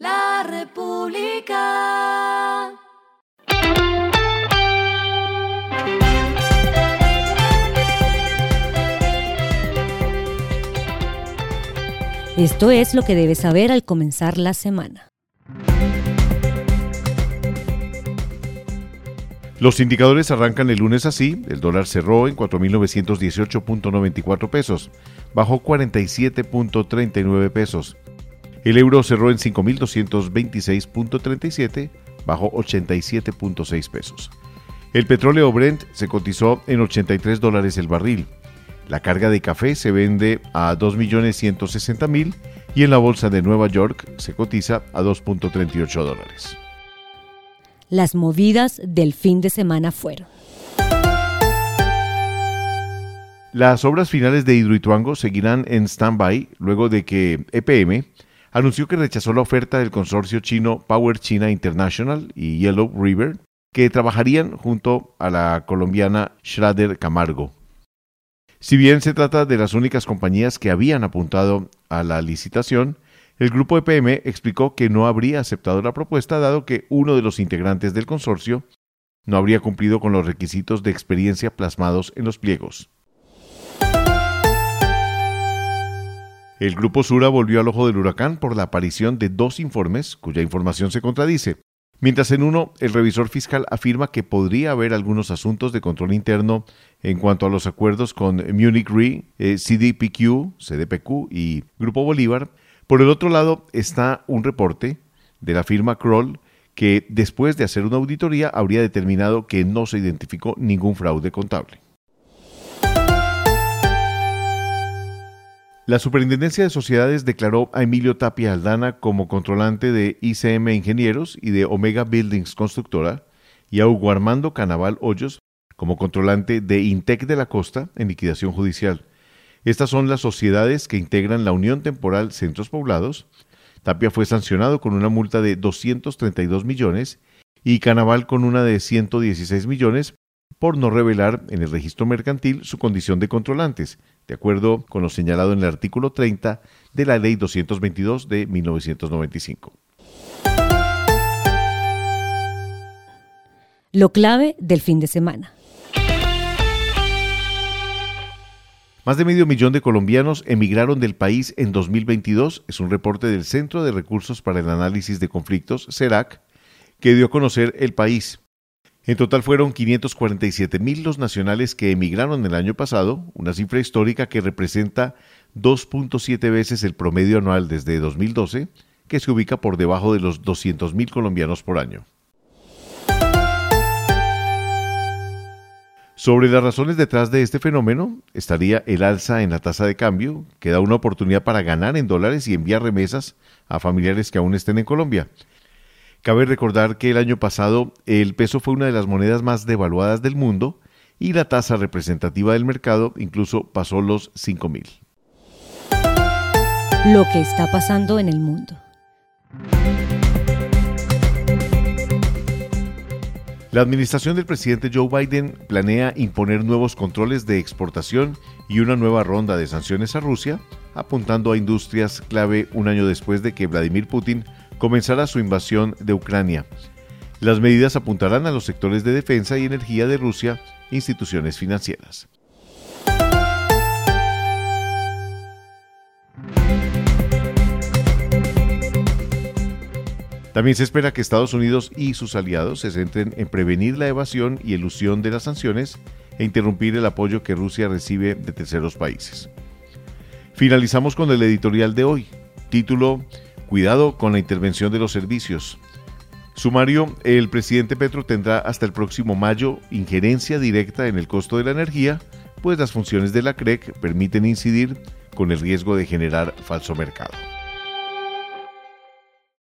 La República. Esto es lo que debes saber al comenzar la semana. Los indicadores arrancan el lunes así, el dólar cerró en 4.918.94 pesos, bajó 47.39 pesos. El euro cerró en 5.226.37, bajó 87.6 pesos. El petróleo Brent se cotizó en 83 dólares el barril. La carga de café se vende a 2.160.000 y en la bolsa de Nueva York se cotiza a 2.38 dólares. Las movidas del fin de semana fueron. Las obras finales de Hidroituango seguirán en stand-by luego de que EPM anunció que rechazó la oferta del consorcio chino Power China International y Yellow River, que trabajarían junto a la colombiana Schrader Camargo. Si bien se trata de las únicas compañías que habían apuntado a la licitación, el grupo EPM explicó que no habría aceptado la propuesta dado que uno de los integrantes del consorcio no habría cumplido con los requisitos de experiencia plasmados en los pliegos. El Grupo Sura volvió al ojo del huracán por la aparición de dos informes cuya información se contradice. Mientras en uno, el revisor fiscal afirma que podría haber algunos asuntos de control interno en cuanto a los acuerdos con Munich Re, eh, CDPQ, CDPQ y Grupo Bolívar, por el otro lado está un reporte de la firma Kroll que después de hacer una auditoría habría determinado que no se identificó ningún fraude contable. La Superintendencia de Sociedades declaró a Emilio Tapia Aldana como controlante de ICM Ingenieros y de Omega Buildings Constructora y a Hugo Armando Canaval Hoyos como controlante de Intec de la Costa en liquidación judicial. Estas son las sociedades que integran la Unión Temporal Centros Poblados. Tapia fue sancionado con una multa de 232 millones y Canaval con una de 116 millones por no revelar en el registro mercantil su condición de controlantes, de acuerdo con lo señalado en el artículo 30 de la Ley 222 de 1995. Lo clave del fin de semana. Más de medio millón de colombianos emigraron del país en 2022, es un reporte del Centro de Recursos para el Análisis de Conflictos, CERAC, que dio a conocer el país. En total fueron 547 mil los nacionales que emigraron el año pasado, una cifra histórica que representa 2.7 veces el promedio anual desde 2012, que se ubica por debajo de los 200 mil colombianos por año. Sobre las razones detrás de este fenómeno estaría el alza en la tasa de cambio, que da una oportunidad para ganar en dólares y enviar remesas a familiares que aún estén en Colombia. Cabe recordar que el año pasado el peso fue una de las monedas más devaluadas del mundo y la tasa representativa del mercado incluso pasó los 5 mil. Lo que está pasando en el mundo. La administración del presidente Joe Biden planea imponer nuevos controles de exportación y una nueva ronda de sanciones a Rusia, apuntando a industrias clave un año después de que Vladimir Putin comenzara su invasión de Ucrania. Las medidas apuntarán a los sectores de defensa y energía de Rusia, instituciones financieras. También se espera que Estados Unidos y sus aliados se centren en prevenir la evasión y elusión de las sanciones e interrumpir el apoyo que Rusia recibe de terceros países. Finalizamos con el editorial de hoy, título Cuidado con la intervención de los servicios. Sumario, el presidente Petro tendrá hasta el próximo mayo injerencia directa en el costo de la energía, pues las funciones de la CREC permiten incidir con el riesgo de generar falso mercado.